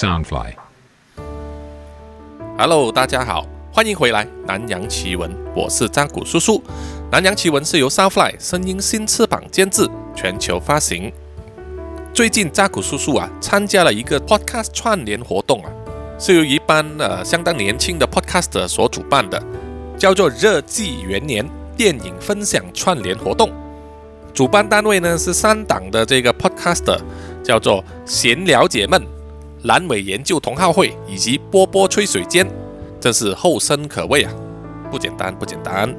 Soundfly。Hello，大家好，欢迎回来《南洋奇闻》，我是张古叔叔。《南洋奇闻》是由 Soundfly 声音新翅膀监制，全球发行。最近扎古叔叔啊参加了一个 Podcast 串联活动啊，是由一班呃相当年轻的 Podcaster 所主办的，叫做“热季元年电影分享串联活动”。主办单位呢是三档的这个 Podcaster，叫做“闲聊解闷”、“阑尾研究同好会”以及“波波吹水间”，真是后生可畏啊，不简单不简单。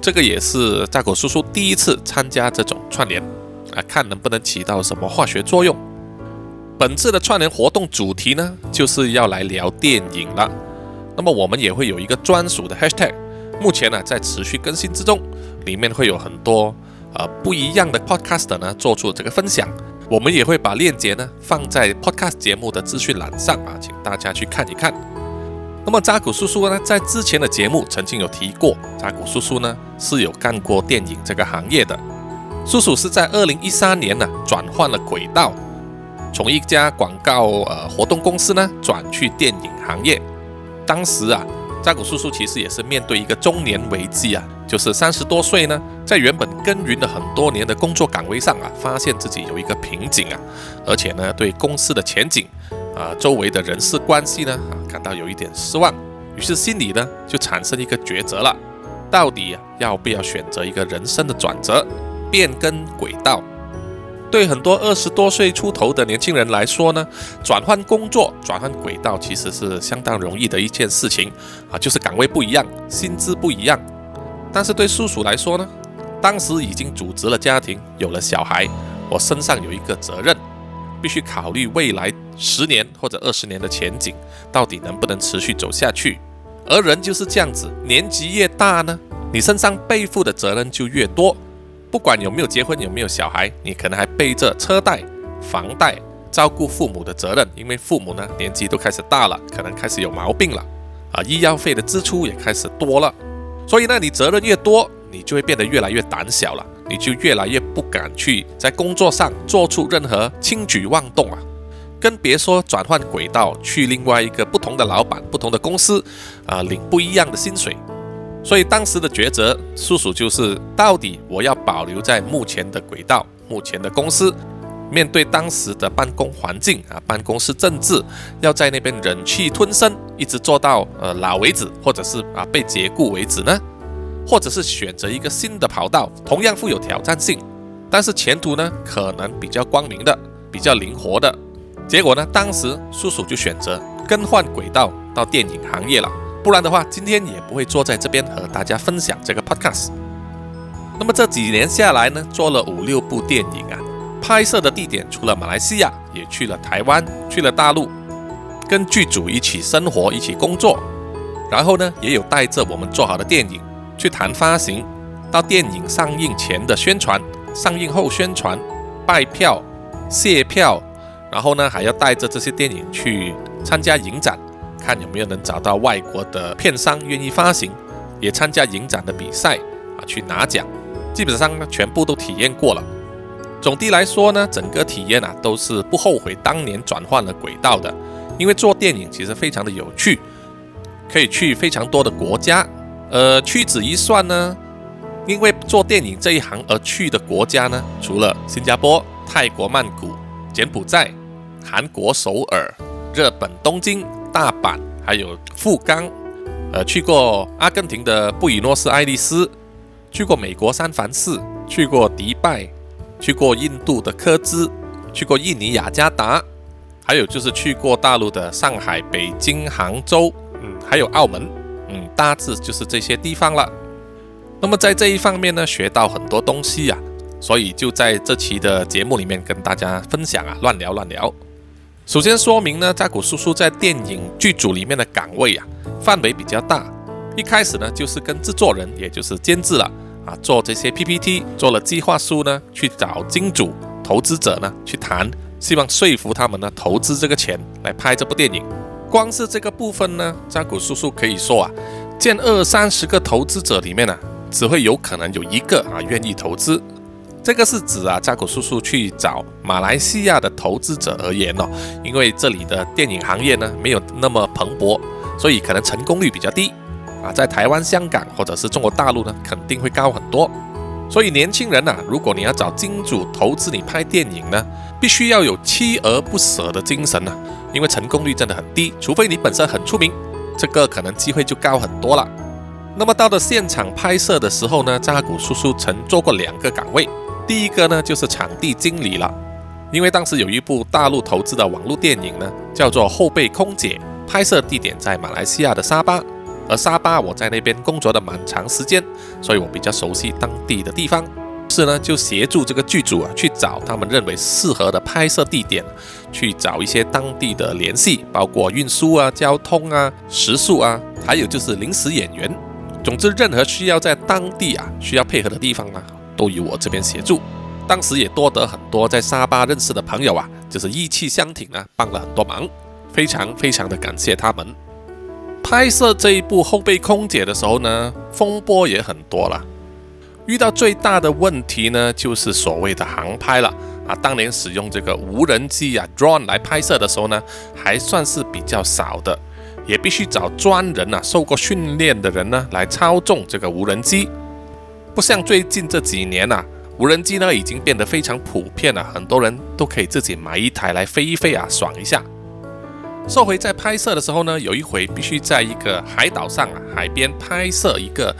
这个也是扎古叔叔第一次参加这种串联。啊，看能不能起到什么化学作用。本次的串联活动主题呢，就是要来聊电影了。那么我们也会有一个专属的 hashtag，目前呢在持续更新之中，里面会有很多呃不一样的 podcast 呢做出这个分享。我们也会把链接呢放在 podcast 节目的资讯栏上啊，请大家去看一看。那么扎古叔叔呢，在之前的节目曾经有提过，扎古叔叔呢是有干过电影这个行业的。叔叔是在二零一三年呢转换了轨道，从一家广告呃活动公司呢转去电影行业。当时啊，扎古叔叔其实也是面对一个中年危机啊，就是三十多岁呢，在原本耕耘了很多年的工作岗位上啊，发现自己有一个瓶颈啊，而且呢对公司的前景啊、周围的人事关系呢啊感到有一点失望，于是心里呢就产生一个抉择了，到底要不要选择一个人生的转折？变更轨道，对很多二十多岁出头的年轻人来说呢，转换工作、转换轨道其实是相当容易的一件事情啊，就是岗位不一样，薪资不一样。但是对叔叔来说呢，当时已经组织了家庭，有了小孩，我身上有一个责任，必须考虑未来十年或者二十年的前景，到底能不能持续走下去。而人就是这样子，年纪越大呢，你身上背负的责任就越多。不管有没有结婚，有没有小孩，你可能还背着车贷、房贷、照顾父母的责任，因为父母呢年纪都开始大了，可能开始有毛病了，啊，医药费的支出也开始多了，所以呢，你责任越多，你就会变得越来越胆小了，你就越来越不敢去在工作上做出任何轻举妄动啊，更别说转换轨道去另外一个不同的老板、不同的公司，啊，领不一样的薪水。所以当时的抉择，叔叔就是到底我要保留在目前的轨道、目前的公司，面对当时的办公环境啊，办公室政治，要在那边忍气吞声，一直做到呃老为止，或者是啊被解雇为止呢？或者是选择一个新的跑道，同样富有挑战性，但是前途呢可能比较光明的、比较灵活的。结果呢，当时叔叔就选择更换轨道到电影行业了。不然的话，今天也不会坐在这边和大家分享这个 podcast。那么这几年下来呢，做了五六部电影啊，拍摄的地点除了马来西亚，也去了台湾，去了大陆，跟剧组一起生活，一起工作。然后呢，也有带着我们做好的电影去谈发行，到电影上映前的宣传，上映后宣传，拜票、卸票，然后呢，还要带着这些电影去参加影展。看有没有能找到外国的片商愿意发行，也参加影展的比赛啊，去拿奖，基本上呢全部都体验过了。总的来说呢，整个体验啊都是不后悔当年转换了轨道的，因为做电影其实非常的有趣，可以去非常多的国家。呃，屈指一算呢，因为做电影这一行而去的国家呢，除了新加坡、泰国曼谷、柬埔寨、韩国首尔、日本东京。大阪，还有富冈，呃，去过阿根廷的布宜诺斯艾利斯，去过美国三藩市，去过迪拜，去过印度的科兹，去过印尼雅加达，还有就是去过大陆的上海、北京、杭州，嗯，还有澳门，嗯，大致就是这些地方了。那么在这一方面呢，学到很多东西呀，所以就在这期的节目里面跟大家分享啊，乱聊乱聊。首先说明呢，扎古叔叔在电影剧组里面的岗位啊，范围比较大。一开始呢，就是跟制作人，也就是监制了啊，做这些 PPT，做了计划书呢，去找金主投资者呢去谈，希望说服他们呢投资这个钱来拍这部电影。光是这个部分呢，扎古叔叔可以说啊，见二三十个投资者里面呢，只会有可能有一个啊愿意投资。这个是指啊，扎古叔叔去找马来西亚的投资者而言哦，因为这里的电影行业呢没有那么蓬勃，所以可能成功率比较低啊。在台湾、香港或者是中国大陆呢，肯定会高很多。所以年轻人呐，如果你要找金主投资你拍电影呢，必须要有锲而不舍的精神呐，因为成功率真的很低，除非你本身很出名，这个可能机会就高很多了。那么到了现场拍摄的时候呢，扎古叔叔曾做过两个岗位，第一个呢就是场地经理了，因为当时有一部大陆投资的网络电影呢，叫做《后备空姐》，拍摄地点在马来西亚的沙巴。而沙巴，我在那边工作的蛮长时间，所以我比较熟悉当地的地方。是呢，就协助这个剧组啊，去找他们认为适合的拍摄地点，去找一些当地的联系，包括运输啊、交通啊、食宿啊，还有就是临时演员。总之，任何需要在当地啊需要配合的地方啊，都由我这边协助。当时也多得很多在沙巴认识的朋友啊，就是义气相挺啊，帮了很多忙，非常非常的感谢他们。拍摄这一部后备空姐的时候呢，风波也很多了。遇到最大的问题呢，就是所谓的航拍了啊。当年使用这个无人机啊 drone 来拍摄的时候呢，还算是比较少的，也必须找专人啊，受过训练的人呢来操纵这个无人机。不像最近这几年啊，无人机呢已经变得非常普遍了，很多人都可以自己买一台来飞一飞啊，爽一下。说回在拍摄的时候呢，有一回必须在一个海岛上啊，海边拍摄一个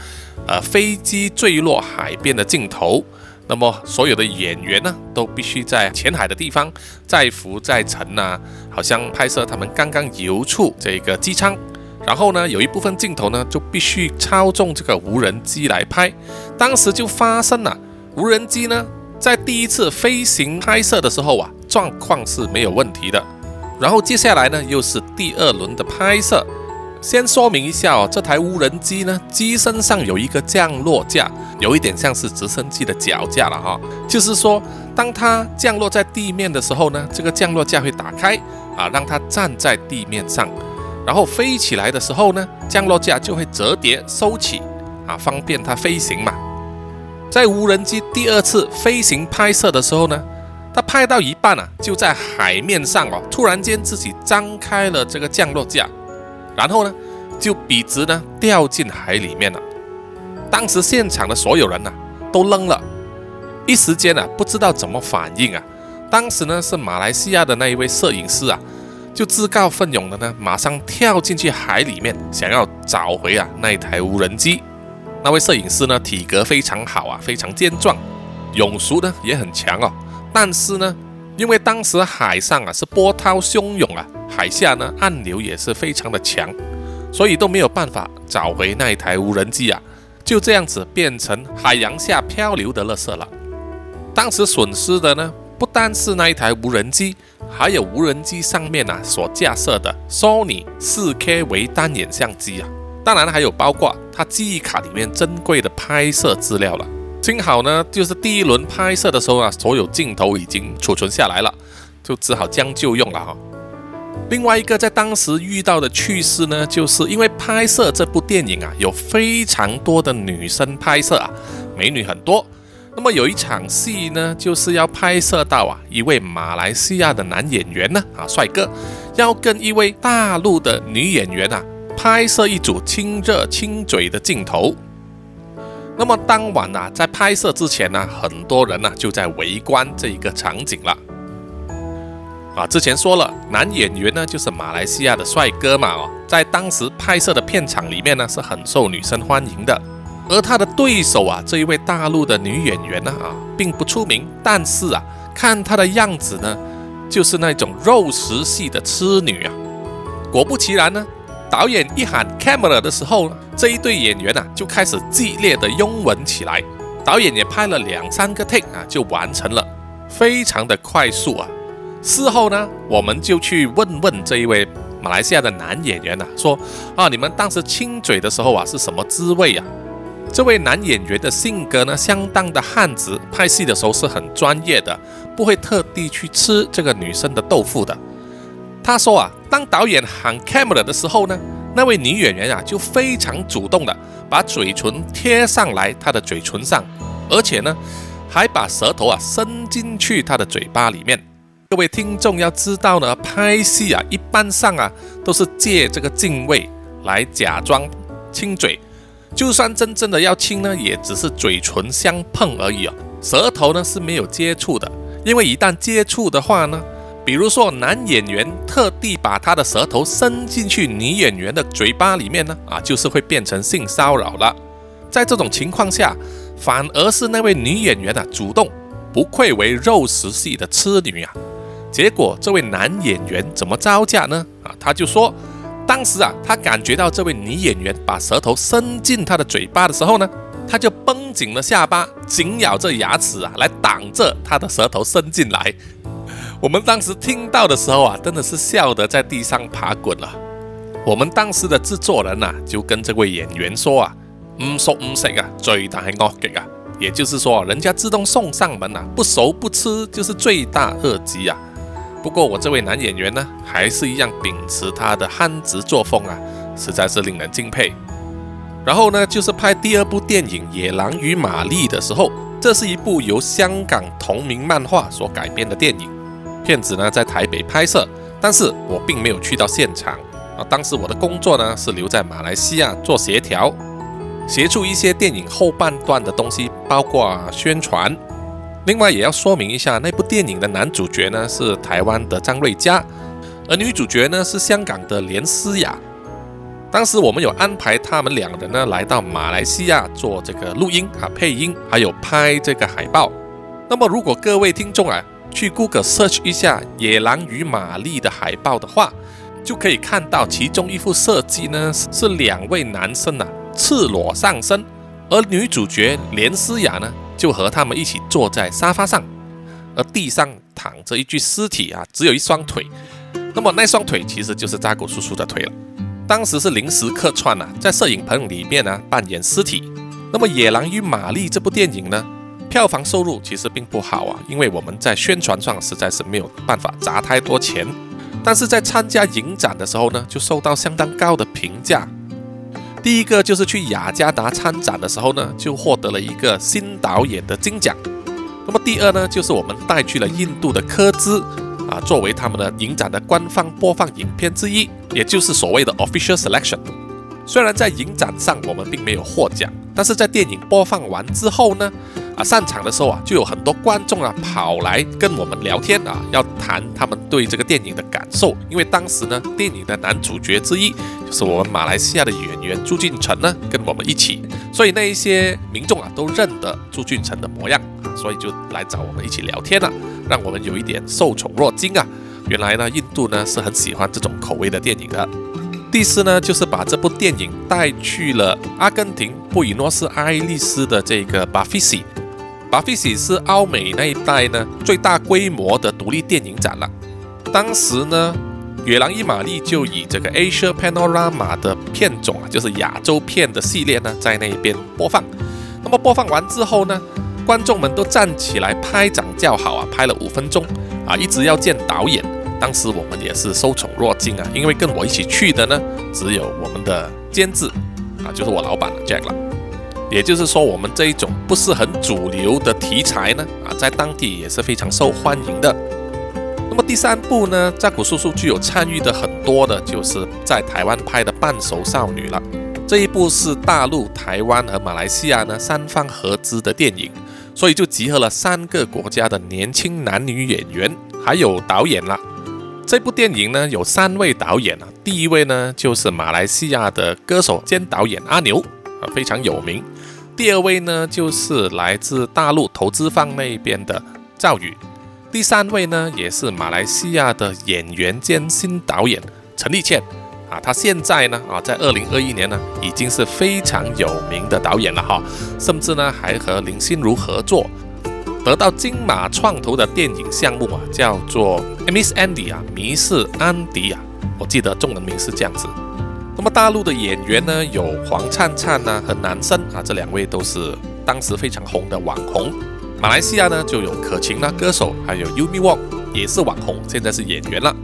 呃飞机坠落海边的镜头。那么所有的演员呢，都必须在浅海的地方载浮载沉啊，好像拍摄他们刚刚游出这个机舱。然后呢，有一部分镜头呢，就必须操纵这个无人机来拍。当时就发生了，无人机呢在第一次飞行拍摄的时候啊，状况是没有问题的。然后接下来呢，又是第二轮的拍摄。先说明一下哦，这台无人机呢，机身上有一个降落架，有一点像是直升机的脚架了哈。就是说，当它降落在地面的时候呢，这个降落架会打开啊，让它站在地面上。然后飞起来的时候呢，降落架就会折叠收起啊，方便它飞行嘛。在无人机第二次飞行拍摄的时候呢。它拍到一半啊，就在海面上哦，突然间自己张开了这个降落架，然后呢，就笔直呢掉进海里面了。当时现场的所有人呐都愣了，一时间啊不知道怎么反应啊。当时呢是马来西亚的那一位摄影师啊，就自告奋勇的呢马上跳进去海里面，想要找回啊那一台无人机。那位摄影师呢体格非常好啊，非常健壮，泳熟呢也很强哦。但是呢，因为当时海上啊是波涛汹涌啊，海下呢暗流也是非常的强，所以都没有办法找回那一台无人机啊，就这样子变成海洋下漂流的垃圾了。当时损失的呢，不单是那一台无人机，还有无人机上面啊所架设的 Sony 4K 微单眼相机啊，当然还有包括它记忆卡里面珍贵的拍摄资料了。幸好呢，就是第一轮拍摄的时候啊，所有镜头已经储存下来了，就只好将就用了哈。另外一个在当时遇到的趣事呢，就是因为拍摄这部电影啊，有非常多的女生拍摄啊，美女很多。那么有一场戏呢，就是要拍摄到啊一位马来西亚的男演员呢啊帅哥，要跟一位大陆的女演员啊拍摄一组亲热亲嘴的镜头。那么当晚呢，在拍摄之前呢，很多人呢就在围观这一个场景了。啊，之前说了，男演员呢就是马来西亚的帅哥嘛，哦，在当时拍摄的片场里面呢是很受女生欢迎的。而他的对手啊，这一位大陆的女演员呢，啊，并不出名，但是啊，看她的样子呢，就是那种肉食系的痴女啊。果不其然呢。导演一喊 camera 的时候，这一对演员啊就开始激烈的拥吻起来。导演也拍了两三个 take 啊，就完成了，非常的快速啊。事后呢，我们就去问问这一位马来西亚的男演员啊，说啊，你们当时亲嘴的时候啊是什么滋味啊？这位男演员的性格呢，相当的汉子，拍戏的时候是很专业的，不会特地去吃这个女生的豆腐的。他说啊，当导演喊 camera 的时候呢，那位女演员啊就非常主动的把嘴唇贴上来她的嘴唇上，而且呢，还把舌头啊伸进去他的嘴巴里面。各位听众要知道呢，拍戏啊，一般上啊都是借这个敬畏来假装亲嘴，就算真正的要亲呢，也只是嘴唇相碰而已哦，舌头呢是没有接触的，因为一旦接触的话呢，比如说男演员特地把他的舌头伸进去女演员的嘴巴里面呢，啊，就是会变成性骚扰了。在这种情况下，反而是那位女演员啊主动，不愧为肉食系的痴女啊。结果这位男演员怎么招架呢？啊，他就说，当时啊，他感觉到这位女演员把舌头伸进他的嘴巴的时候呢，他就绷紧了下巴，紧咬着牙齿啊，来挡着他的舌头伸进来。我们当时听到的时候啊，真的是笑得在地上爬滚了。我们当时的制作人呐，就跟这位演员说啊，唔熟唔食啊，最大系恶极啊，也就是说，人家自动送上门啊，不熟不吃就是罪大恶极啊。不过我这位男演员呢，还是一样秉持他的憨直作风啊，实在是令人敬佩。然后呢，就是拍第二部电影《野狼与玛丽》的时候，这是一部由香港同名漫画所改编的电影。片子呢在台北拍摄，但是我并没有去到现场啊。当时我的工作呢是留在马来西亚做协调，协助一些电影后半段的东西，包括宣传。另外也要说明一下，那部电影的男主角呢是台湾的张瑞佳，而女主角呢是香港的连诗雅。当时我们有安排他们两人呢来到马来西亚做这个录音啊、配音，还有拍这个海报。那么如果各位听众啊去 Google search 一下《野狼与玛丽》的海报的话，就可以看到其中一幅设计呢是两位男生啊赤裸上身，而女主角连诗雅呢。就和他们一起坐在沙发上，而地上躺着一具尸体啊，只有一双腿。那么那双腿其实就是扎古叔叔的腿了。当时是临时客串啊，在摄影棚里面呢扮演尸体。那么《野狼与玛丽》这部电影呢，票房收入其实并不好啊，因为我们在宣传上实在是没有办法砸太多钱。但是在参加影展的时候呢，就受到相当高的评价。第一个就是去雅加达参展的时候呢，就获得了一个新导演的金奖。那么第二呢，就是我们带去了印度的科兹啊，作为他们的影展的官方播放影片之一，也就是所谓的 official selection。虽然在影展上我们并没有获奖，但是在电影播放完之后呢。啊，上场的时候啊，就有很多观众啊跑来跟我们聊天啊，要谈他们对这个电影的感受。因为当时呢，电影的男主角之一就是我们马来西亚的演员朱俊成呢，跟我们一起，所以那一些民众啊都认得朱俊成的模样啊，所以就来找我们一起聊天了，让我们有一点受宠若惊啊。原来呢，印度呢是很喜欢这种口味的电影的。第四呢，就是把这部电影带去了阿根廷布宜诺斯艾利斯的这个巴菲西。巴菲西是澳美那一带呢最大规模的独立电影展了。当时呢，《野狼伊玛丽》就以这个 Asia Panorama 的片种啊，就是亚洲片的系列呢，在那边播放。那么播放完之后呢，观众们都站起来拍掌叫好啊，拍了五分钟啊，一直要见导演。当时我们也是受宠若惊啊，因为跟我一起去的呢，只有我们的监制啊，就是我老板 Jack 了。也就是说，我们这一种不是很主流的题材呢，啊，在当地也是非常受欢迎的。那么第三部呢，扎古叔叔具有参与的很多的，就是在台湾拍的《半熟少女》了。这一部是大陆、台湾和马来西亚呢三方合资的电影，所以就集合了三个国家的年轻男女演员，还有导演了。这部电影呢有三位导演啊，第一位呢就是马来西亚的歌手兼导演阿牛。啊，非常有名。第二位呢，就是来自大陆投资方那边的赵宇。第三位呢，也是马来西亚的演员兼新导演陈立倩。啊，他现在呢，啊，在二零二一年呢，已经是非常有名的导演了哈，甚至呢，还和林心如合作，得到金马创投的电影项目啊，叫做《Miss Andy》啊，迷失安迪啊，我记得中文名是这样子。那么大陆的演员呢，有黄灿灿呢和男生啊，这两位都是当时非常红的网红。马来西亚呢就有可晴呢歌手，还有 Umi Wong 也是网红，现在是演员了。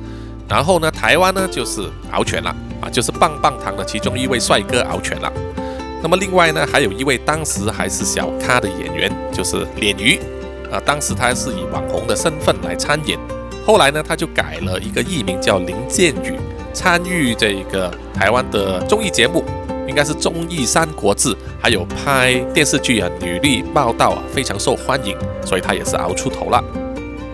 然后呢，台湾呢就是敖犬了啊，就是棒棒糖的其中一位帅哥敖犬了。那么另外呢，还有一位当时还是小咖的演员，就是脸鱼啊，当时他是以网红的身份来参演，后来呢，他就改了一个艺名叫林建宇，参与这个台湾的综艺节目，应该是综艺《三国志》，还有拍电视剧啊，履历报道啊，非常受欢迎，所以他也是熬出头了。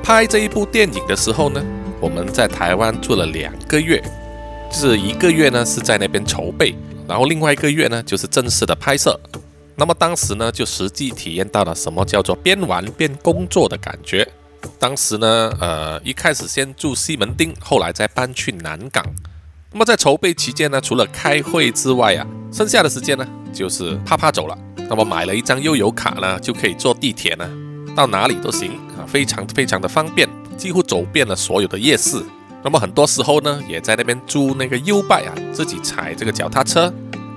拍这一部电影的时候呢，我们在台湾住了两个月，就是一个月呢是在那边筹备，然后另外一个月呢就是正式的拍摄。那么当时呢，就实际体验到了什么叫做边玩边工作的感觉。当时呢，呃，一开始先住西门町，后来再搬去南港。那么在筹备期间呢，除了开会之外啊，剩下的时间呢，就是啪啪走了。那么买了一张悠游卡呢，就可以坐地铁呢，到哪里都行啊，非常非常的方便，几乎走遍了所有的夜市。那么很多时候呢，也在那边租那个优拜啊，自己踩这个脚踏车。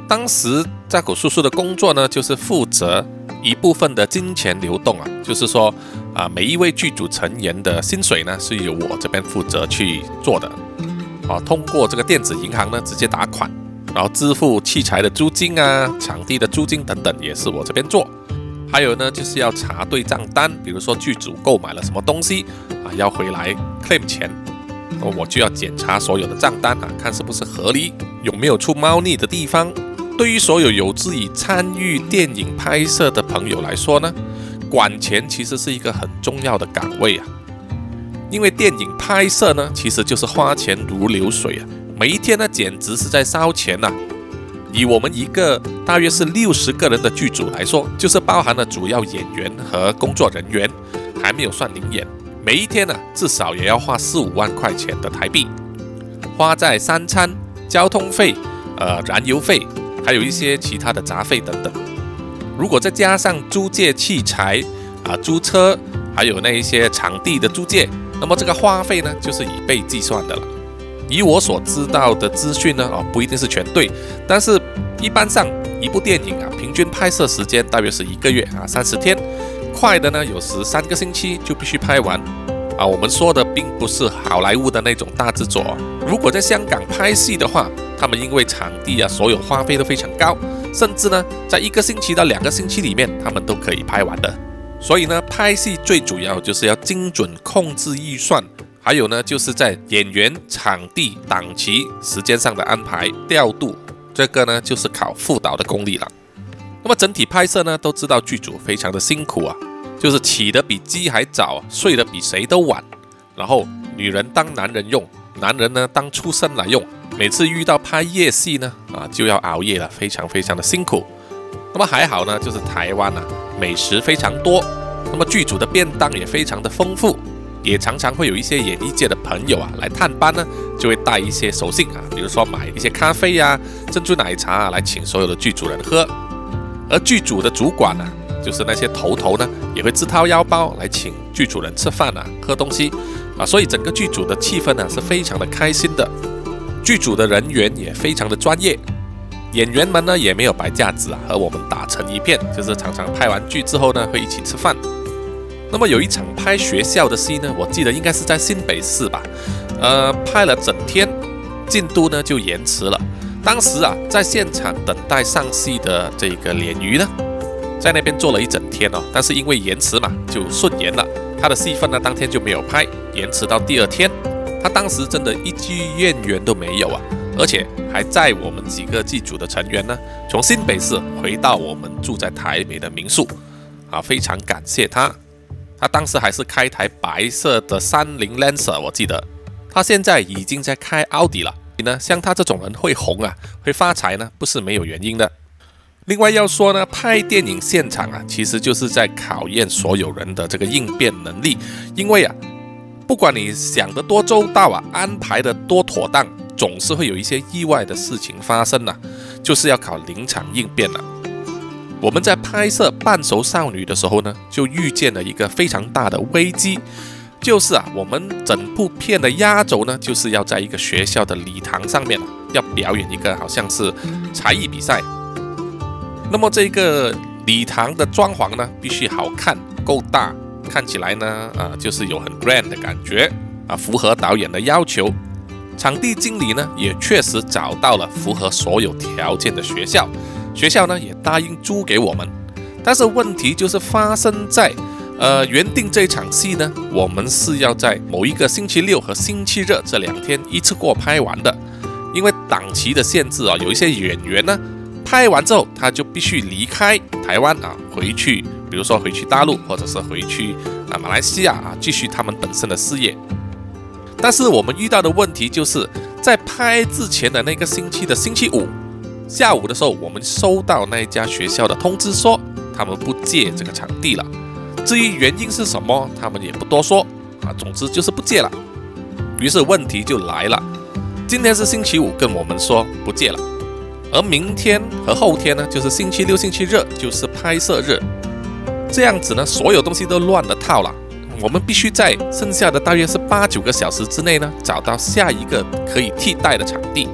当时扎古叔叔的工作呢，就是负责一部分的金钱流动啊，就是说啊，每一位剧组成员的薪水呢，是由我这边负责去做的，啊，通过这个电子银行呢直接打款，然后支付器材的租金啊、场地的租金等等，也是我这边做。还有呢，就是要查对账单，比如说剧组购买了什么东西啊，要回来 claim 钱，我就要检查所有的账单啊，看是不是合理，有没有出猫腻的地方。对于所有有志于参与电影拍摄的朋友来说呢，管钱其实是一个很重要的岗位啊。因为电影拍摄呢，其实就是花钱如流水啊，每一天呢，简直是在烧钱呐。以我们一个大约是六十个人的剧组来说，就是包含了主要演员和工作人员，还没有算零演，每一天呢，至少也要花四五万块钱的台币，花在三餐、交通费、呃燃油费。还有一些其他的杂费等等，如果再加上租借器材啊、租车，还有那一些场地的租借，那么这个花费呢，就是以倍计算的了。以我所知道的资讯呢，哦，不一定是全对，但是一般上一部电影啊，平均拍摄时间大约是一个月啊，三十天，快的呢有时三个星期就必须拍完。啊，我们说的并不是好莱坞的那种大制作。如果在香港拍戏的话，他们因为场地啊，所有花费都非常高，甚至呢，在一个星期到两个星期里面，他们都可以拍完的。所以呢，拍戏最主要就是要精准控制预算，还有呢，就是在演员、场地、档期、时间上的安排调度，这个呢，就是考副导的功力了。那么整体拍摄呢，都知道剧组非常的辛苦啊。就是起得比鸡还早，睡得比谁都晚，然后女人当男人用，男人呢当畜生来用。每次遇到拍夜戏呢，啊就要熬夜了，非常非常的辛苦。那么还好呢，就是台湾啊美食非常多，那么剧组的便当也非常的丰富，也常常会有一些演艺界的朋友啊来探班呢，就会带一些手信啊，比如说买一些咖啡呀、珍珠奶茶啊来请所有的剧组人喝，而剧组的主管呢。就是那些头头呢，也会自掏腰包来请剧组人吃饭啊、喝东西啊，所以整个剧组的气氛呢是非常的开心的。剧组的人员也非常的专业，演员们呢也没有摆架子啊，和我们打成一片，就是常常拍完剧之后呢会一起吃饭。那么有一场拍学校的戏呢，我记得应该是在新北市吧，呃，拍了整天，进度呢就延迟了。当时啊，在现场等待上戏的这个鲢鱼呢。在那边坐了一整天哦，但是因为延迟嘛，就顺延了。他的戏份呢，当天就没有拍，延迟到第二天。他当时真的一句怨言都没有啊，而且还载我们几个剧组的成员呢，从新北市回到我们住在台北的民宿啊，非常感谢他。他当时还是开台白色的三菱 Lancer，我记得。他现在已经在开奥迪了。你呢，像他这种人会红啊，会发财呢，不是没有原因的。另外要说呢，拍电影现场啊，其实就是在考验所有人的这个应变能力。因为啊，不管你想得多周到啊，安排的多妥当，总是会有一些意外的事情发生呐，就是要考临场应变了。我们在拍摄《半熟少女》的时候呢，就遇见了一个非常大的危机，就是啊，我们整部片的压轴呢，就是要在一个学校的礼堂上面要表演一个好像是才艺比赛。那么这个礼堂的装潢呢，必须好看、够大，看起来呢，啊，就是有很 grand 的感觉啊，符合导演的要求。场地经理呢，也确实找到了符合所有条件的学校，学校呢也答应租给我们。但是问题就是发生在呃，原定这场戏呢，我们是要在某一个星期六和星期日这两天一次过拍完的，因为档期的限制啊，有一些演员呢，拍完之后他就必须离开台湾啊，回去，比如说回去大陆，或者是回去啊马来西亚啊，继续他们本身的事业。但是我们遇到的问题就是在拍之前的那个星期的星期五下午的时候，我们收到那一家学校的通知说，他们不借这个场地了。至于原因是什么，他们也不多说啊。总之就是不借了。于是问题就来了。今天是星期五，跟我们说不借了，而明天和后天呢，就是星期六、星期日，就是拍摄日。这样子呢，所有东西都乱了套了。我们必须在剩下的大约是八九个小时之内呢，找到下一个可以替代的场地。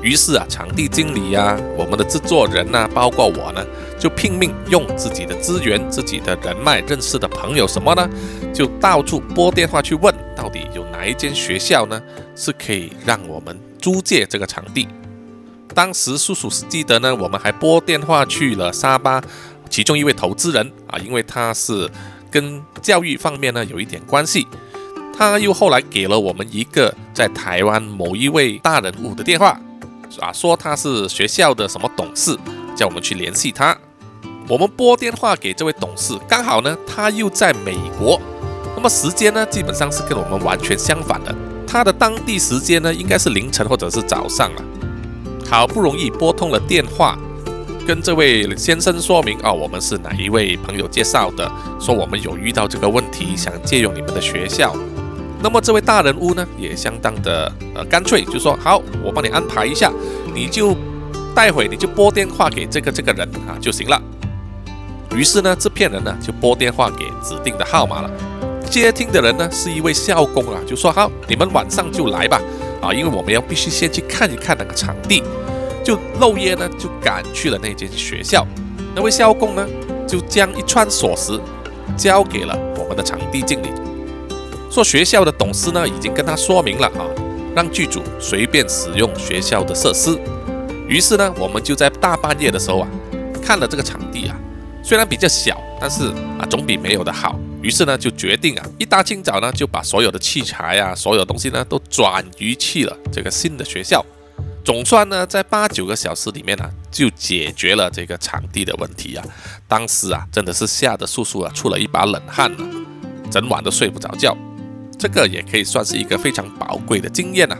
于是啊，场地经理呀，我们的制作人呐，包括我呢。就拼命用自己的资源、自己的人脉、认识的朋友什么呢？就到处拨电话去问，到底有哪一间学校呢是可以让我们租借这个场地？当时叔叔是记得呢，我们还拨电话去了沙巴，其中一位投资人啊，因为他是跟教育方面呢有一点关系，他又后来给了我们一个在台湾某一位大人物的电话，啊，说他是学校的什么董事，叫我们去联系他。我们拨电话给这位董事，刚好呢，他又在美国，那么时间呢，基本上是跟我们完全相反的。他的当地时间呢，应该是凌晨或者是早上了。好不容易拨通了电话，跟这位先生说明啊，我们是哪一位朋友介绍的，说我们有遇到这个问题，想借用你们的学校。那么这位大人物呢，也相当的呃干脆，就说好，我帮你安排一下，你就待会你就拨电话给这个这个人啊就行了。于是呢，这骗人呢就拨电话给指定的号码了。接听的人呢是一位校工啊，就说好，你们晚上就来吧，啊，因为我们要必须先去看一看那个场地。就漏夜呢就赶去了那间学校。那位校工呢就将一串锁匙交给了我们的场地经理，说学校的董事呢已经跟他说明了啊，让剧组随便使用学校的设施。于是呢，我们就在大半夜的时候啊，看了这个场地啊。虽然比较小，但是啊，总比没有的好。于是呢，就决定啊，一大清早呢，就把所有的器材啊，所有东西呢，都转移去了这个新的学校。总算呢，在八九个小时里面呢，就解决了这个场地的问题啊。当时啊，真的是吓得叔叔啊出了一把冷汗啊，整晚都睡不着觉。这个也可以算是一个非常宝贵的经验啊。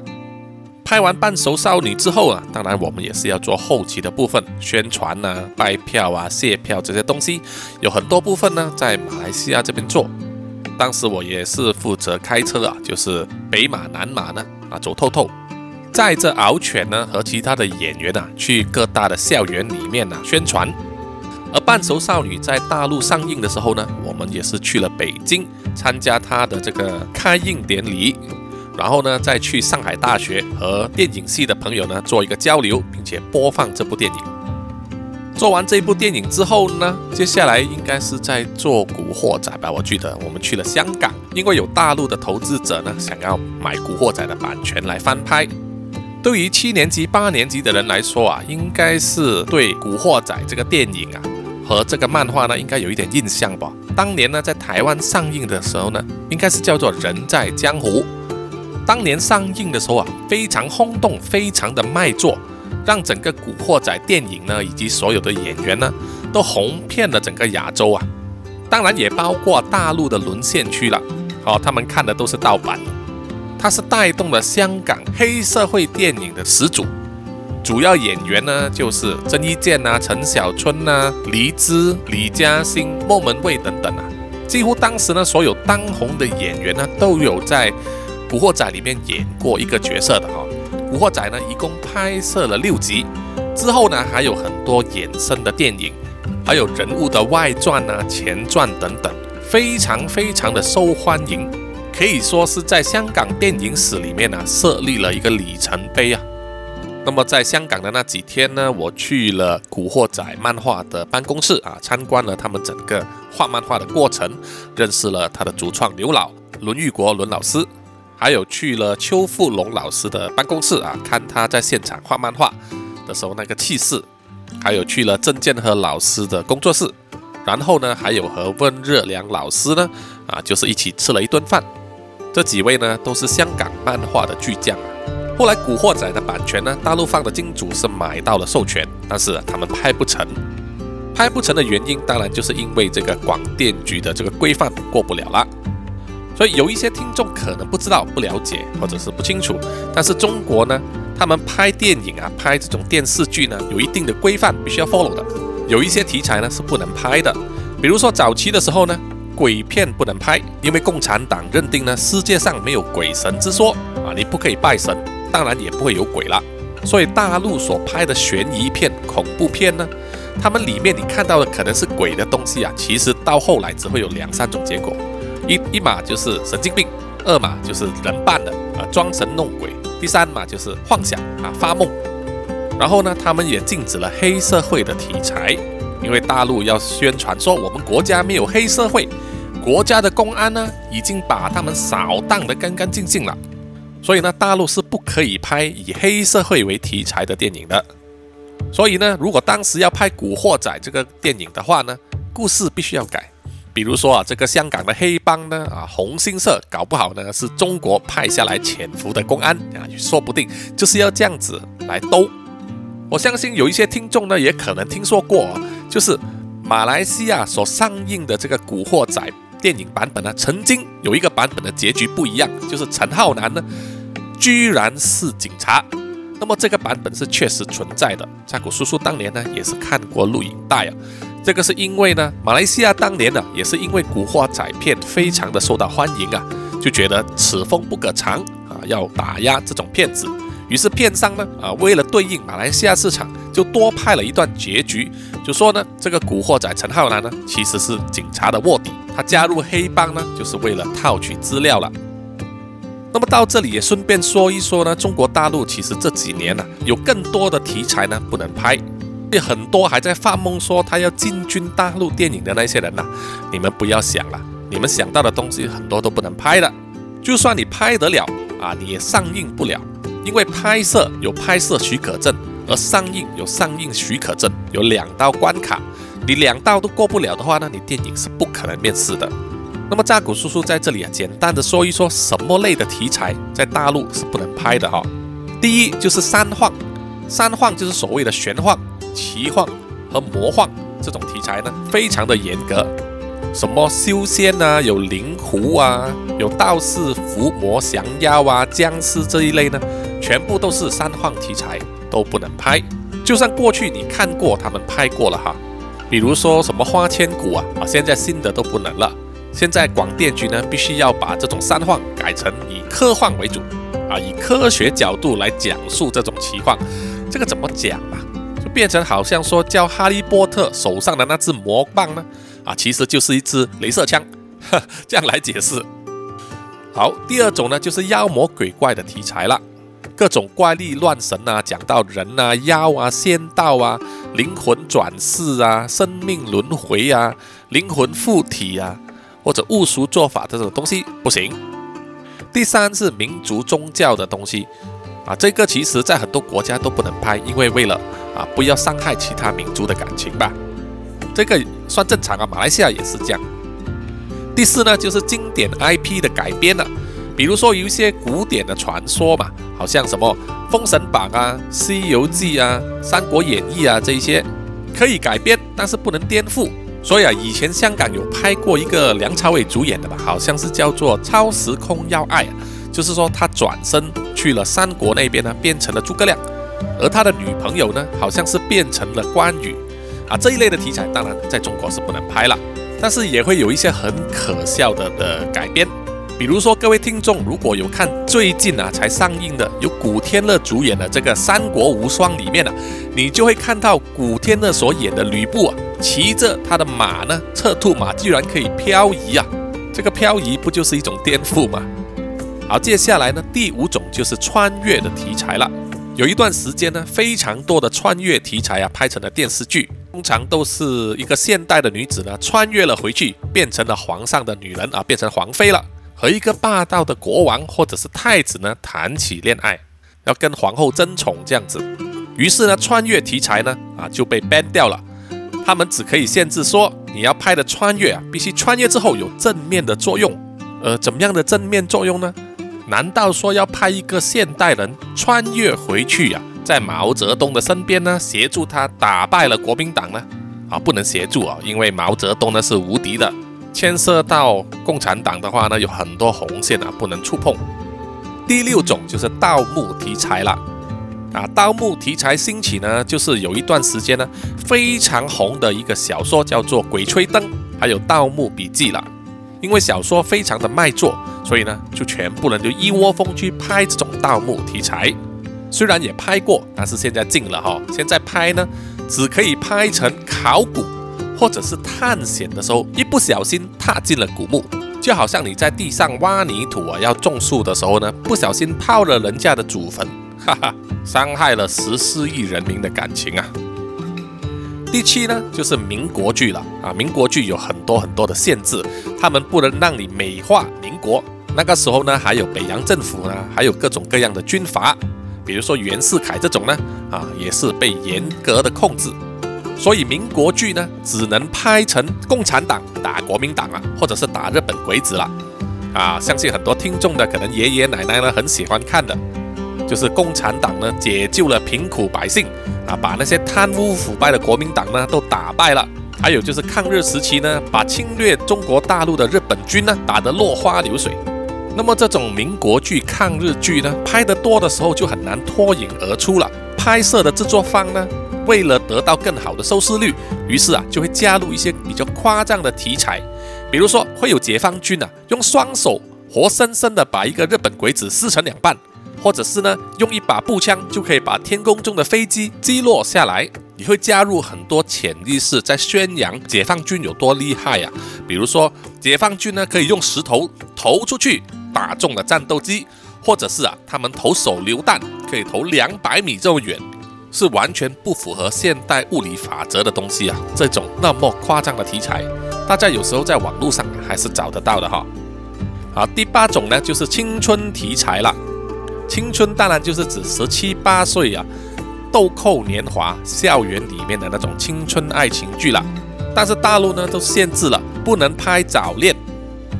拍完《半熟少女》之后啊，当然我们也是要做后期的部分，宣传呐、卖票啊、卸票这些东西，有很多部分呢在马来西亚这边做。当时我也是负责开车啊，就是北马南马呢啊走透透，载着敖犬呢和其他的演员啊去各大的校园里面啊宣传。而《半熟少女》在大陆上映的时候呢，我们也是去了北京参加它的这个开映典礼。然后呢，再去上海大学和电影系的朋友呢做一个交流，并且播放这部电影。做完这部电影之后呢，接下来应该是在做《古惑仔》吧？我记得我们去了香港，因为有大陆的投资者呢想要买《古惑仔》的版权来翻拍。对于七年级、八年级的人来说啊，应该是对《古惑仔》这个电影啊和这个漫画呢应该有一点印象吧？当年呢在台湾上映的时候呢，应该是叫做《人在江湖》。当年上映的时候啊，非常轰动，非常的卖座，让整个《古惑仔》电影呢，以及所有的演员呢，都红遍了整个亚洲啊。当然也包括大陆的沦陷区了。哦，他们看的都是盗版。它是带动了香港黑社会电影的始祖。主要演员呢，就是郑伊健啊、陈小春啊、黎姿、李嘉欣、莫文蔚等等啊。几乎当时呢，所有当红的演员呢，都有在。古惑仔里面演过一个角色的哈，古惑仔呢一共拍摄了六集，之后呢还有很多衍生的电影，还有人物的外传啊、前传等等，非常非常的受欢迎，可以说是在香港电影史里面呢设立了一个里程碑啊。那么在香港的那几天呢，我去了古惑仔漫画的办公室啊，参观了他们整个画漫画的过程，认识了他的主创刘老伦玉国伦老师。还有去了邱富龙老师的办公室啊，看他在现场画漫画的时候那个气势；还有去了郑建和老师的工作室，然后呢，还有和温热良老师呢，啊，就是一起吃了一顿饭。这几位呢，都是香港漫画的巨匠啊。后来《古惑仔》的版权呢，大陆方的金主是买到了授权，但是他们拍不成。拍不成的原因，当然就是因为这个广电局的这个规范过不了了。所以有一些听众可能不知道、不了解，或者是不清楚。但是中国呢，他们拍电影啊、拍这种电视剧呢，有一定的规范，必须要 follow 的。有一些题材呢是不能拍的，比如说早期的时候呢，鬼片不能拍，因为共产党认定呢世界上没有鬼神之说啊，你不可以拜神，当然也不会有鬼了。所以大陆所拍的悬疑片、恐怖片呢。他们里面你看到的可能是鬼的东西啊，其实到后来只会有两三种结果，一一码就是神经病，二码就是人扮的啊装神弄鬼，第三码就是幻想啊发梦。然后呢，他们也禁止了黑社会的题材，因为大陆要宣传说我们国家没有黑社会，国家的公安呢已经把他们扫荡得干干净净了，所以呢，大陆是不可以拍以黑社会为题材的电影的。所以呢，如果当时要拍《古惑仔》这个电影的话呢，故事必须要改。比如说啊，这个香港的黑帮呢，啊，红星社，搞不好呢是中国派下来潜伏的公安啊，说不定就是要这样子来兜。我相信有一些听众呢，也可能听说过，就是马来西亚所上映的这个《古惑仔》电影版本呢，曾经有一个版本的结局不一样，就是陈浩南呢，居然是警察。那么这个版本是确实存在的，扎古叔叔当年呢也是看过录影带啊。这个是因为呢，马来西亚当年呢也是因为古惑仔片非常的受到欢迎啊，就觉得此风不可长啊，要打压这种骗子。于是片商呢啊，为了对应马来西亚市场，就多拍了一段结局，就说呢这个古惑仔陈浩南呢其实是警察的卧底，他加入黑帮呢就是为了套取资料了。那么到这里也顺便说一说呢，中国大陆其实这几年呢有更多的题材呢不能拍，很多还在发梦说他要进军大陆电影的那些人呐，你们不要想了，你们想到的东西很多都不能拍的，就算你拍得了啊，你也上映不了，因为拍摄有拍摄许可证，而上映有上映许可证，有两道关卡，你两道都过不了的话呢，你电影是不可能面世的。那么扎古叔叔在这里啊，简单的说一说什么类的题材在大陆是不能拍的哈。第一就是三幻，三幻就是所谓的玄幻、奇幻和魔幻这种题材呢，非常的严格。什么修仙啊，有灵狐啊，有道士、伏魔、降妖啊、僵尸这一类呢，全部都是三幻题材，都不能拍。就算过去你看过他们拍过了哈，比如说什么花千骨啊，啊，现在新的都不能了。现在广电局呢，必须要把这种三幻改成以科幻为主，啊，以科学角度来讲述这种奇幻。这个怎么讲啊？变成好像说叫哈利波特手上的那支魔棒呢，啊，其实就是一支镭射枪，这样来解释。好，第二种呢，就是妖魔鬼怪的题材了，各种怪力乱神啊，讲到人啊、妖啊、仙道啊、灵魂转世啊、生命轮回啊、灵魂附体啊。或者巫术做法这种东西不行。第三是民族宗教的东西啊，这个其实在很多国家都不能拍，因为为了啊不要伤害其他民族的感情吧，这个算正常啊。马来西亚也是这样。第四呢，就是经典 IP 的改编了，比如说有一些古典的传说嘛，好像什么《封神榜》啊、《西游记》啊、《三国演义》啊这一些可以改编，但是不能颠覆。所以啊，以前香港有拍过一个梁朝伟主演的吧，好像是叫做《超时空要爱》，就是说他转身去了三国那边呢，变成了诸葛亮，而他的女朋友呢，好像是变成了关羽啊。这一类的题材当然在中国是不能拍了，但是也会有一些很可笑的的改编。比如说，各位听众如果有看最近啊才上映的由古天乐主演的这个《三国无双》里面呢，你就会看到古天乐所演的吕布啊，骑着他的马呢，赤兔马居然可以漂移啊！这个漂移不就是一种颠覆吗？好，接下来呢，第五种就是穿越的题材了。有一段时间呢，非常多的穿越题材啊拍成了电视剧，通常都是一个现代的女子呢穿越了回去，变成了皇上的女人啊，变成皇妃了。和一个霸道的国王或者是太子呢谈起恋爱，要跟皇后争宠这样子，于是呢穿越题材呢啊就被 ban 掉了。他们只可以限制说，你要拍的穿越啊，必须穿越之后有正面的作用。呃，怎么样的正面作用呢？难道说要派一个现代人穿越回去呀，在毛泽东的身边呢，协助他打败了国民党呢？啊，不能协助啊，因为毛泽东呢是无敌的。牵涉到共产党的话呢，有很多红线啊，不能触碰。第六种就是盗墓题材了。啊，盗墓题材兴起呢，就是有一段时间呢，非常红的一个小说叫做《鬼吹灯》，还有《盗墓笔记》了。因为小说非常的卖座，所以呢，就全部人就一窝蜂去拍这种盗墓题材。虽然也拍过，但是现在禁了哈。现在拍呢，只可以拍成考古或者是探险的时候，一不小心踏进了古墓，就好像你在地上挖泥土啊，要种树的时候呢，不小心泡了人家的祖坟。哈哈，伤害了十四亿人民的感情啊！第七呢，就是民国剧了啊。民国剧有很多很多的限制，他们不能让你美化民国。那个时候呢，还有北洋政府呢，还有各种各样的军阀，比如说袁世凯这种呢，啊，也是被严格的控制。所以民国剧呢，只能拍成共产党打国民党啊，或者是打日本鬼子了啊。相信很多听众的可能爷爷奶奶呢，很喜欢看的。就是共产党呢解救了贫苦百姓啊，把那些贪污腐败的国民党呢都打败了。还有就是抗日时期呢，把侵略中国大陆的日本军呢打得落花流水。那么这种民国剧、抗日剧呢，拍得多的时候就很难脱颖而出了。拍摄的制作方呢，为了得到更好的收视率，于是啊就会加入一些比较夸张的题材，比如说会有解放军啊用双手活生生的把一个日本鬼子撕成两半。或者是呢，用一把步枪就可以把天空中的飞机击落下来。你会加入很多潜意识在宣扬解放军有多厉害呀？比如说，解放军呢可以用石头投出去打中了战斗机，或者是啊，他们投手榴弹可以投两百米这么远，是完全不符合现代物理法则的东西啊！这种那么夸张的题材，大家有时候在网络上还是找得到的哈。好，第八种呢就是青春题材了。青春当然就是指十七八岁啊，豆蔻年华，校园里面的那种青春爱情剧了。但是大陆呢都限制了，不能拍早恋，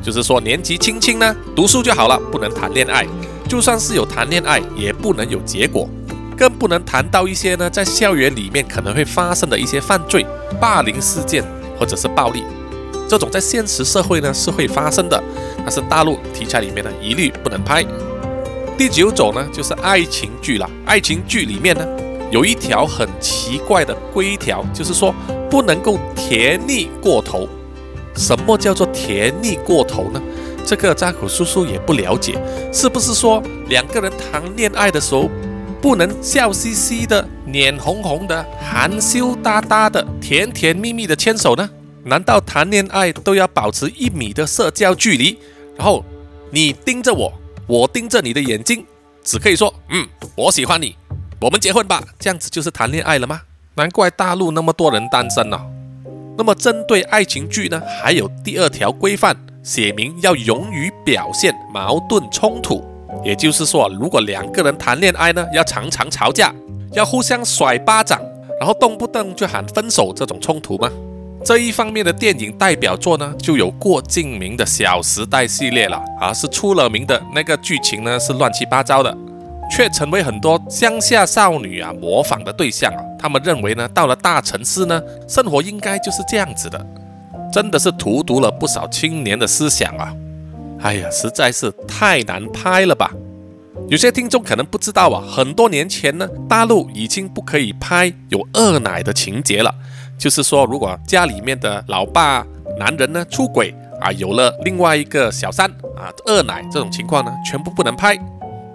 就是说年纪轻轻呢读书就好了，不能谈恋爱。就算是有谈恋爱，也不能有结果，更不能谈到一些呢在校园里面可能会发生的一些犯罪、霸凌事件或者是暴力。这种在现实社会呢是会发生的，但是大陆题材里面呢一律不能拍。第九种呢，就是爱情剧了。爱情剧里面呢，有一条很奇怪的规条，就是说不能够甜腻过头。什么叫做甜腻过头呢？这个扎古叔叔也不了解，是不是说两个人谈恋爱的时候，不能笑嘻嘻的、脸红红的、含羞答答的、甜甜蜜蜜的牵手呢？难道谈恋爱都要保持一米的社交距离？然后你盯着我。我盯着你的眼睛，只可以说，嗯，我喜欢你，我们结婚吧。这样子就是谈恋爱了吗？难怪大陆那么多人单身呢。那么针对爱情剧呢，还有第二条规范，写明要勇于表现矛盾冲突。也就是说，如果两个人谈恋爱呢，要常常吵架，要互相甩巴掌，然后动不动就喊分手，这种冲突吗？这一方面的电影代表作呢，就有郭敬明的《小时代》系列了，啊，是出了名的那个剧情呢是乱七八糟的，却成为很多乡下少女啊模仿的对象啊。他们认为呢，到了大城市呢，生活应该就是这样子的，真的是荼毒了不少青年的思想啊！哎呀，实在是太难拍了吧？有些听众可能不知道啊，很多年前呢，大陆已经不可以拍有二奶的情节了。就是说，如果家里面的老爸男人呢出轨啊，有了另外一个小三啊，二奶这种情况呢，全部不能拍，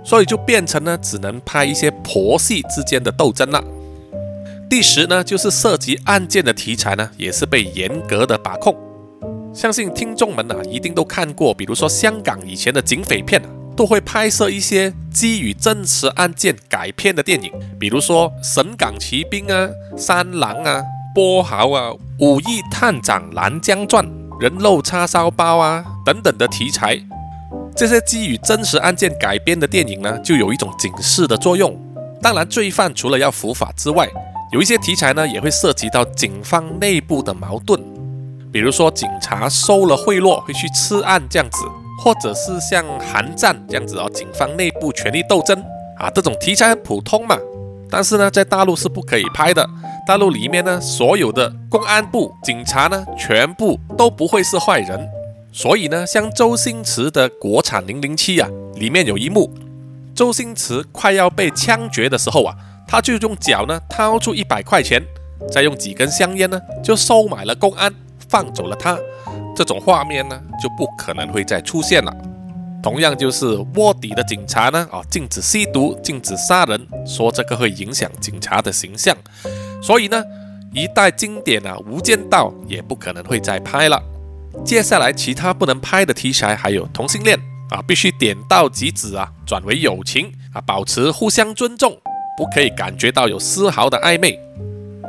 所以就变成呢，只能拍一些婆媳之间的斗争了。第十呢，就是涉及案件的题材呢，也是被严格的把控。相信听众们啊，一定都看过，比如说香港以前的警匪片啊，都会拍摄一些基于真实案件改编的电影，比如说《神港奇兵》啊，《三郎》啊。波豪啊，武义探长南江传、人肉叉烧包啊等等的题材，这些基于真实案件改编的电影呢，就有一种警示的作用。当然，罪犯除了要伏法之外，有一些题材呢，也会涉及到警方内部的矛盾，比如说警察收了贿赂会去吃案这样子，或者是像寒战这样子哦，警方内部权力斗争啊，这种题材很普通嘛。但是呢，在大陆是不可以拍的。大陆里面呢，所有的公安部警察呢，全部都不会是坏人。所以呢，像周星驰的国产《零零七》啊，里面有一幕，周星驰快要被枪决的时候啊，他就用脚呢掏出一百块钱，再用几根香烟呢，就收买了公安，放走了他。这种画面呢，就不可能会再出现了。同样就是卧底的警察呢，啊，禁止吸毒，禁止杀人，说这个会影响警察的形象，所以呢，一代经典啊，《无间道》也不可能会再拍了。接下来其他不能拍的题材还有同性恋啊，必须点到即止啊，转为友情啊，保持互相尊重，不可以感觉到有丝毫的暧昧。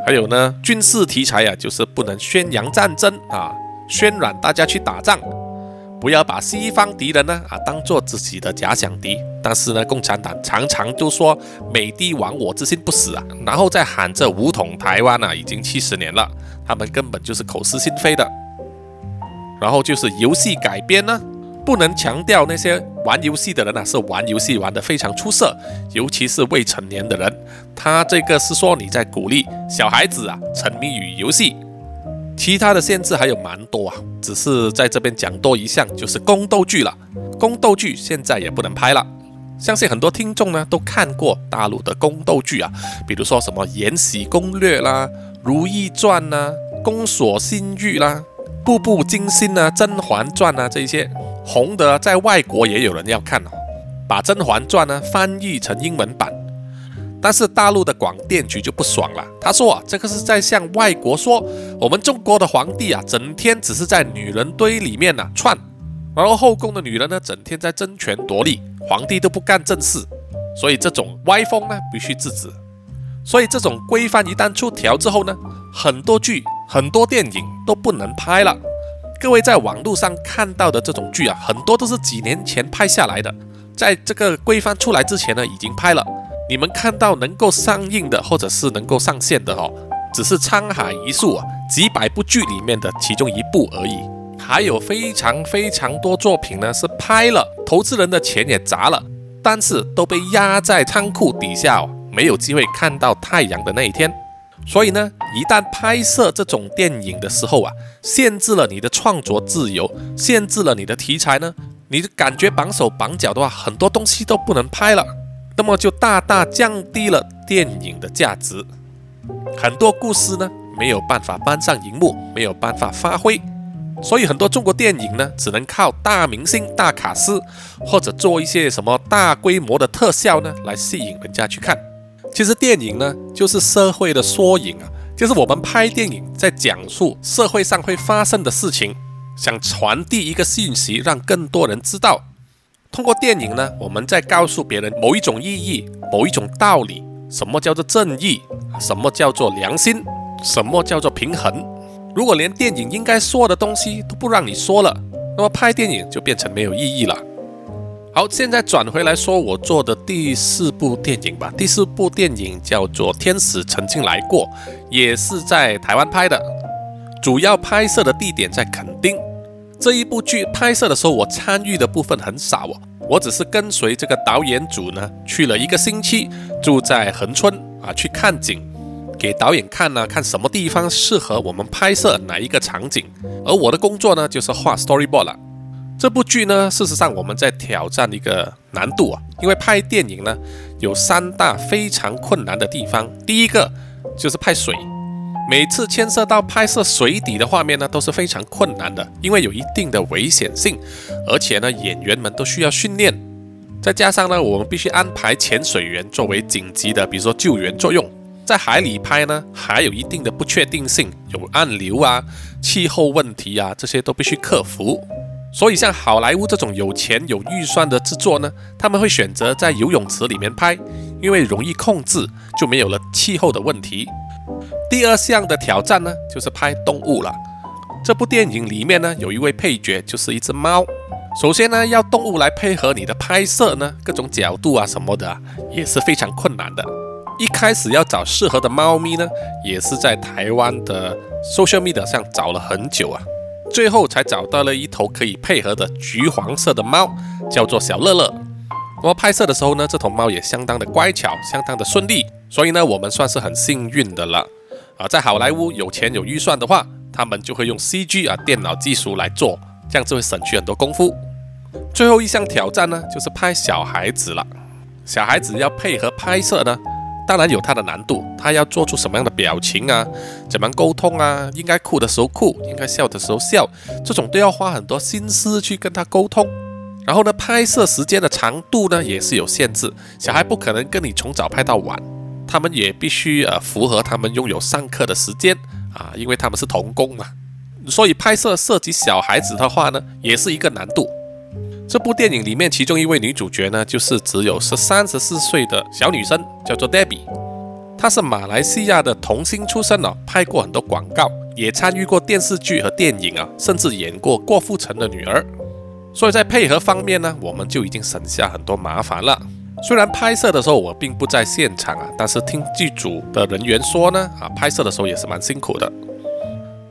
还有呢，军事题材啊，就是不能宣扬战争啊，渲染大家去打仗。不要把西方敌人呢啊当做自己的假想敌，但是呢，共产党常常就说美帝亡我之心不死啊，然后再喊着武统台湾啊，已经七十年了，他们根本就是口是心非的。然后就是游戏改编呢，不能强调那些玩游戏的人啊是玩游戏玩得非常出色，尤其是未成年的人，他这个是说你在鼓励小孩子啊沉迷于游戏。其他的限制还有蛮多啊，只是在这边讲多一项，就是宫斗剧了。宫斗剧现在也不能拍了。相信很多听众呢都看过大陆的宫斗剧啊，比如说什么《延禧攻略》啦，《如懿传》呐，《宫锁心玉》啦，《步步惊心》啊，《甄嬛传》啊，这些红的在外国也有人要看哦，把《甄嬛传》呢翻译成英文版。但是大陆的广电局就不爽了，他说啊，这个是在向外国说，我们中国的皇帝啊，整天只是在女人堆里面呢窜，然后后宫的女人呢，整天在争权夺利，皇帝都不干正事，所以这种歪风呢，必须制止。所以这种规范一旦出条之后呢，很多剧、很多电影都不能拍了。各位在网络上看到的这种剧啊，很多都是几年前拍下来的，在这个规范出来之前呢，已经拍了。你们看到能够上映的，或者是能够上线的哦，只是沧海一粟啊，几百部剧里面的其中一部而已。还有非常非常多作品呢，是拍了，投资人的钱也砸了，但是都被压在仓库底下哦，没有机会看到太阳的那一天。所以呢，一旦拍摄这种电影的时候啊，限制了你的创作自由，限制了你的题材呢，你感觉绑手绑脚的话，很多东西都不能拍了。那么就大大降低了电影的价值，很多故事呢没有办法搬上荧幕，没有办法发挥，所以很多中国电影呢只能靠大明星、大卡司，或者做一些什么大规模的特效呢来吸引人家去看。其实电影呢就是社会的缩影啊，就是我们拍电影在讲述社会上会发生的事情，想传递一个信息，让更多人知道。通过电影呢，我们在告诉别人某一种意义、某一种道理。什么叫做正义？什么叫做良心？什么叫做平衡？如果连电影应该说的东西都不让你说了，那么拍电影就变成没有意义了。好，现在转回来说我做的第四部电影吧。第四部电影叫做《天使曾经来过》，也是在台湾拍的，主要拍摄的地点在垦丁。这一部剧拍摄的时候，我参与的部分很少哦，我只是跟随这个导演组呢去了一个星期，住在横村啊，去看景，给导演看呢，看什么地方适合我们拍摄哪一个场景。而我的工作呢，就是画 storyboard 了。这部剧呢，事实上我们在挑战一个难度啊，因为拍电影呢有三大非常困难的地方，第一个就是拍水。每次牵涉到拍摄水底的画面呢，都是非常困难的，因为有一定的危险性，而且呢，演员们都需要训练，再加上呢，我们必须安排潜水员作为紧急的，比如说救援作用。在海里拍呢，还有一定的不确定性，有暗流啊、气候问题啊，这些都必须克服。所以像好莱坞这种有钱有预算的制作呢，他们会选择在游泳池里面拍，因为容易控制，就没有了气候的问题。第二项的挑战呢，就是拍动物了。这部电影里面呢，有一位配角就是一只猫。首先呢，要动物来配合你的拍摄呢，各种角度啊什么的，也是非常困难的。一开始要找适合的猫咪呢，也是在台湾的 social media 上找了很久啊，最后才找到了一头可以配合的橘黄色的猫，叫做小乐乐。那么拍摄的时候呢，这头猫也相当的乖巧，相当的顺利，所以呢，我们算是很幸运的了。啊，在好莱坞有钱有预算的话，他们就会用 CG 啊电脑技术来做，这样子会省去很多功夫。最后一项挑战呢，就是拍小孩子了。小孩子要配合拍摄呢。当然有他的难度，他要做出什么样的表情啊？怎么沟通啊？应该哭的时候哭，应该笑的时候笑，这种都要花很多心思去跟他沟通。然后呢，拍摄时间的长度呢也是有限制，小孩不可能跟你从早拍到晚，他们也必须呃符合他们拥有上课的时间啊，因为他们是童工嘛。所以拍摄涉及小孩子的话呢，也是一个难度。这部电影里面，其中一位女主角呢，就是只有十三、十四岁的小女生，叫做 Debbie。她是马来西亚的童星出身哦，拍过很多广告，也参与过电视剧和电影啊，甚至演过郭富城的女儿。所以在配合方面呢，我们就已经省下很多麻烦了。虽然拍摄的时候我并不在现场啊，但是听剧组的人员说呢，啊，拍摄的时候也是蛮辛苦的。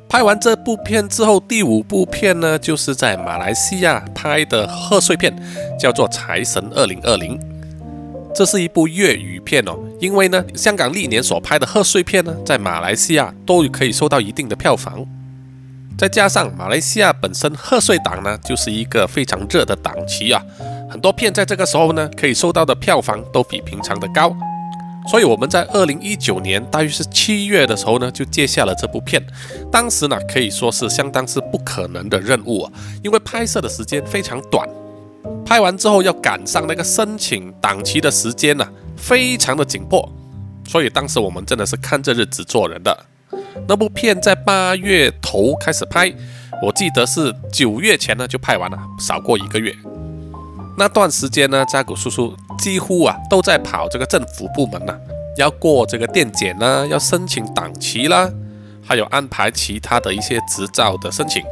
拍完这部片之后，第五部片呢，就是在马来西亚拍的贺岁片，叫做《财神二零二零》。这是一部粤语片哦，因为呢，香港历年所拍的贺岁片呢，在马来西亚都可以收到一定的票房。再加上马来西亚本身贺岁档呢，就是一个非常热的档期啊，很多片在这个时候呢，可以收到的票房都比平常的高。所以我们在二零一九年大约是七月的时候呢，就接下了这部片。当时呢，可以说是相当是不可能的任务啊，因为拍摄的时间非常短，拍完之后要赶上那个申请档期的时间呢，非常的紧迫。所以当时我们真的是看着日子做人的。那部片在八月头开始拍，我记得是九月前呢就拍完了，少过一个月。那段时间呢，扎古叔叔几乎啊都在跑这个政府部门呢，要过这个电检呢，要申请档期啦，还有安排其他的一些执照的申请。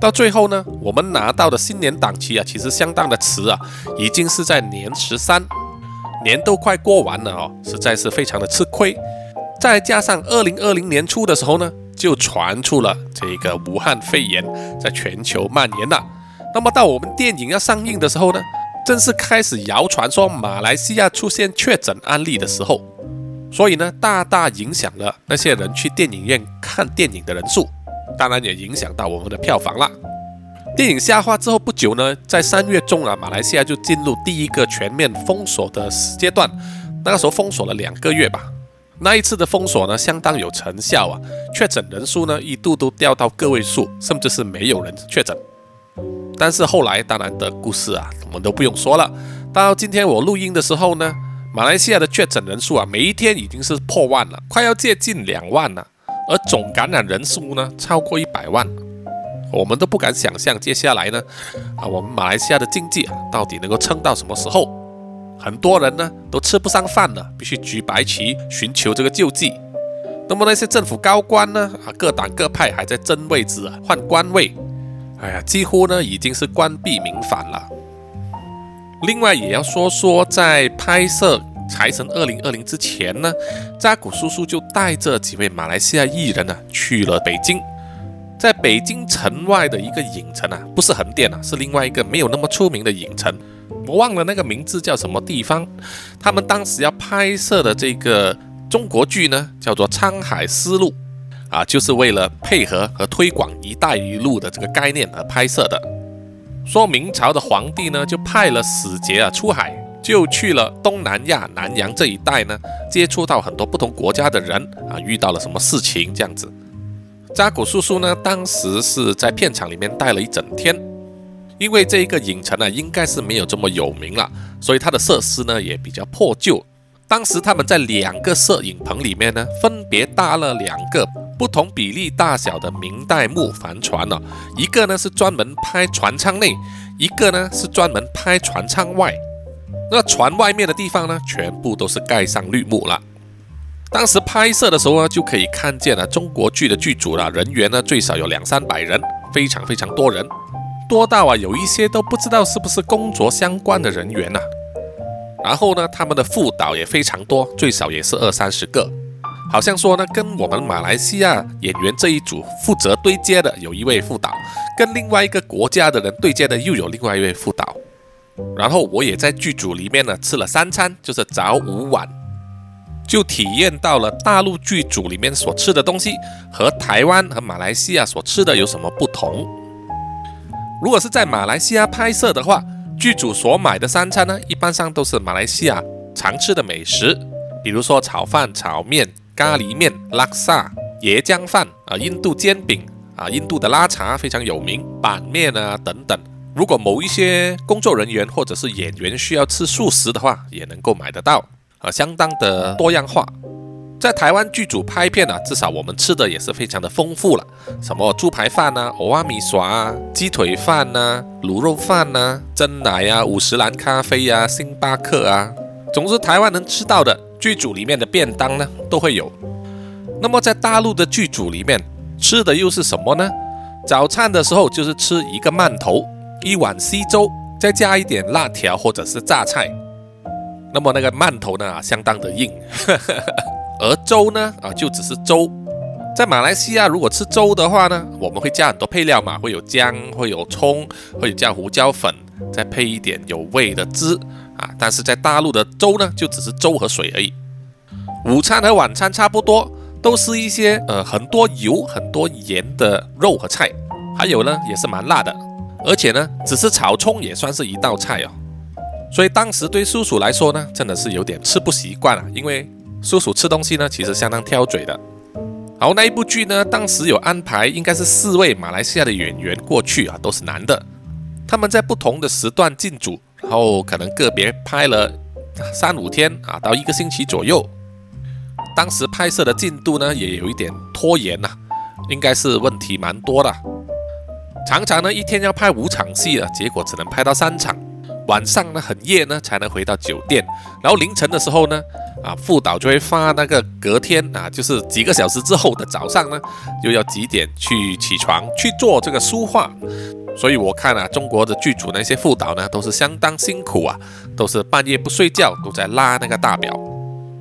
到最后呢，我们拿到的新年档期啊，其实相当的迟啊，已经是在年十三，年都快过完了哦，实在是非常的吃亏。再加上二零二零年初的时候呢，就传出了这个武汉肺炎在全球蔓延了。那么到我们电影要上映的时候呢？正是开始谣传说马来西亚出现确诊案例的时候，所以呢，大大影响了那些人去电影院看电影的人数，当然也影响到我们的票房了。电影下画之后不久呢，在三月中啊，马来西亚就进入第一个全面封锁的阶段，那个时候封锁了两个月吧。那一次的封锁呢，相当有成效啊，确诊人数呢一度都掉到个位数，甚至是没有人确诊。但是后来，当然的故事啊，我们都不用说了。到今天我录音的时候呢，马来西亚的确诊人数啊，每一天已经是破万了，快要接近两万了。而总感染人数呢，超过一百万。我们都不敢想象接下来呢，啊，我们马来西亚的经济啊，到底能够撑到什么时候？很多人呢，都吃不上饭了，必须举白旗寻求这个救济。那么那些政府高官呢，啊，各党各派还在争位置啊，换官位。哎呀，几乎呢已经是关闭民反了。另外也要说说，在拍摄《财神二零二零》之前呢，扎古叔叔就带着几位马来西亚艺人呢去了北京。在北京城外的一个影城啊，不是横店啊，是另外一个没有那么出名的影城，我忘了那个名字叫什么地方。他们当时要拍摄的这个中国剧呢，叫做《沧海丝路》。啊，就是为了配合和推广“一带一路”的这个概念而拍摄的。说明朝的皇帝呢，就派了使节啊出海，就去了东南亚南洋这一带呢，接触到很多不同国家的人啊，遇到了什么事情这样子。扎古叔叔呢，当时是在片场里面待了一整天，因为这一个影城呢，应该是没有这么有名了，所以它的设施呢也比较破旧。当时他们在两个摄影棚里面呢，分别搭了两个。不同比例大小的明代木帆船呢，一个呢是专门拍船舱内，一个呢是专门拍船舱外。那船外面的地方呢，全部都是盖上绿幕了。当时拍摄的时候呢，就可以看见了中国剧的剧组了，人员呢最少有两三百人，非常非常多人，多到啊有一些都不知道是不是工作相关的人员呐。然后呢，他们的副导也非常多，最少也是二三十个。好像说呢，跟我们马来西亚演员这一组负责对接的有一位副导，跟另外一个国家的人对接的又有另外一位副导。然后我也在剧组里面呢吃了三餐，就是早午晚，就体验到了大陆剧组里面所吃的东西和台湾和马来西亚所吃的有什么不同。如果是在马来西亚拍摄的话，剧组所买的三餐呢，一般上都是马来西亚常吃的美食，比如说炒饭、炒面。咖喱面、拉萨椰浆饭啊，印度煎饼啊，印度的拉茶非常有名，板面啊等等。如果某一些工作人员或者是演员需要吃素食的话，也能够买得到啊，相当的多样化。在台湾剧组拍片啊，至少我们吃的也是非常的丰富了，什么猪排饭啊、欧阿米耍啊、鸡腿饭呐、卤肉饭呐、蒸奶啊、五十兰咖啡啊、星巴克啊，总之台湾能吃到的。剧组里面的便当呢都会有，那么在大陆的剧组里面吃的又是什么呢？早餐的时候就是吃一个馒头，一碗稀粥，再加一点辣条或者是榨菜。那么那个馒头呢相当的硬，而粥呢啊就只是粥。在马来西亚如果吃粥的话呢，我们会加很多配料嘛，会有姜，会有葱，会加胡椒粉，再配一点有味的汁。啊，但是在大陆的粥呢，就只是粥和水而已。午餐和晚餐差不多，都是一些呃很多油、很多盐的肉和菜，还有呢也是蛮辣的，而且呢只是炒葱也算是一道菜哦。所以当时对叔叔来说呢，真的是有点吃不习惯了，因为叔叔吃东西呢其实相当挑嘴的。好，那一部剧呢，当时有安排应该是四位马来西亚的演员过去啊，都是男的，他们在不同的时段进组。然后可能个别拍了三五天啊，到一个星期左右。当时拍摄的进度呢，也有一点拖延呐，应该是问题蛮多的。常常呢，一天要拍五场戏啊，结果只能拍到三场。晚上呢，很夜呢才能回到酒店。然后凌晨的时候呢，啊，副导就会发那个隔天啊，就是几个小时之后的早上呢，又要几点去起床去做这个书画。所以我看啊，中国的剧组那些副导呢，都是相当辛苦啊，都是半夜不睡觉，都在拉那个大表。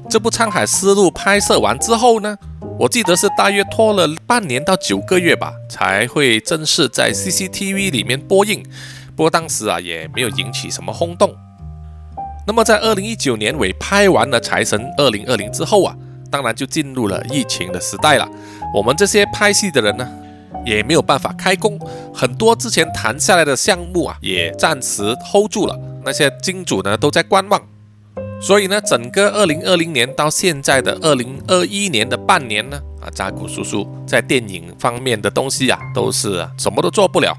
这部《沧海丝路》拍摄完之后呢，我记得是大约拖了半年到九个月吧，才会正式在 CCTV 里面播映。不过当时啊，也没有引起什么轰动。那么在二零一九年尾拍完了《财神二零二零》之后啊，当然就进入了疫情的时代了。我们这些拍戏的人呢？也没有办法开工，很多之前谈下来的项目啊，也暂时 hold 住了。那些金主呢，都在观望。所以呢，整个二零二零年到现在的二零二一年的半年呢，啊，扎古叔叔在电影方面的东西啊，都是什么都做不了。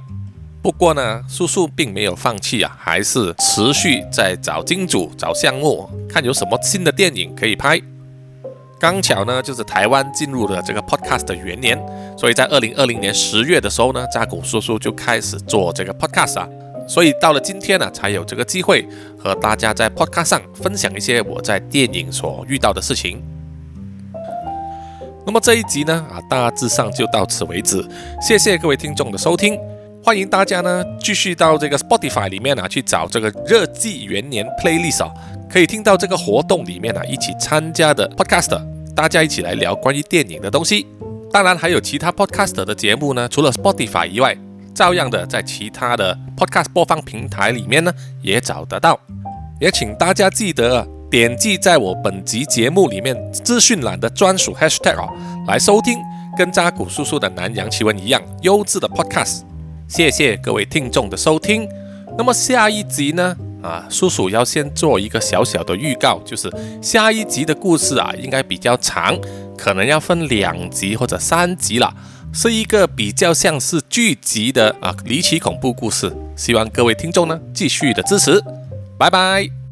不过呢，叔叔并没有放弃啊，还是持续在找金主、找项目，看有什么新的电影可以拍。刚巧呢，就是台湾进入了这个 podcast 的元年，所以在二零二零年十月的时候呢，扎古叔叔就开始做这个 podcast 啊，所以到了今天呢，才有这个机会和大家在 podcast 上分享一些我在电影所遇到的事情。那么这一集呢，啊，大致上就到此为止，谢谢各位听众的收听，欢迎大家呢继续到这个 Spotify 里面啊去找这个热季元年 playlist，可以听到这个活动里面啊一起参加的 podcast。大家一起来聊关于电影的东西，当然还有其他 podcast 的节目呢。除了 Spotify 以外，照样的在其他的 podcast 播放平台里面呢也找得到。也请大家记得点击在我本集节目里面资讯栏的专属 hashtag 哦，来收听跟扎古叔叔的南洋奇闻一样优质的 podcast。谢谢各位听众的收听。那么下一集呢？啊，叔叔要先做一个小小的预告，就是下一集的故事啊，应该比较长，可能要分两集或者三集了，是一个比较像是剧集的啊离奇恐怖故事，希望各位听众呢继续的支持，拜拜。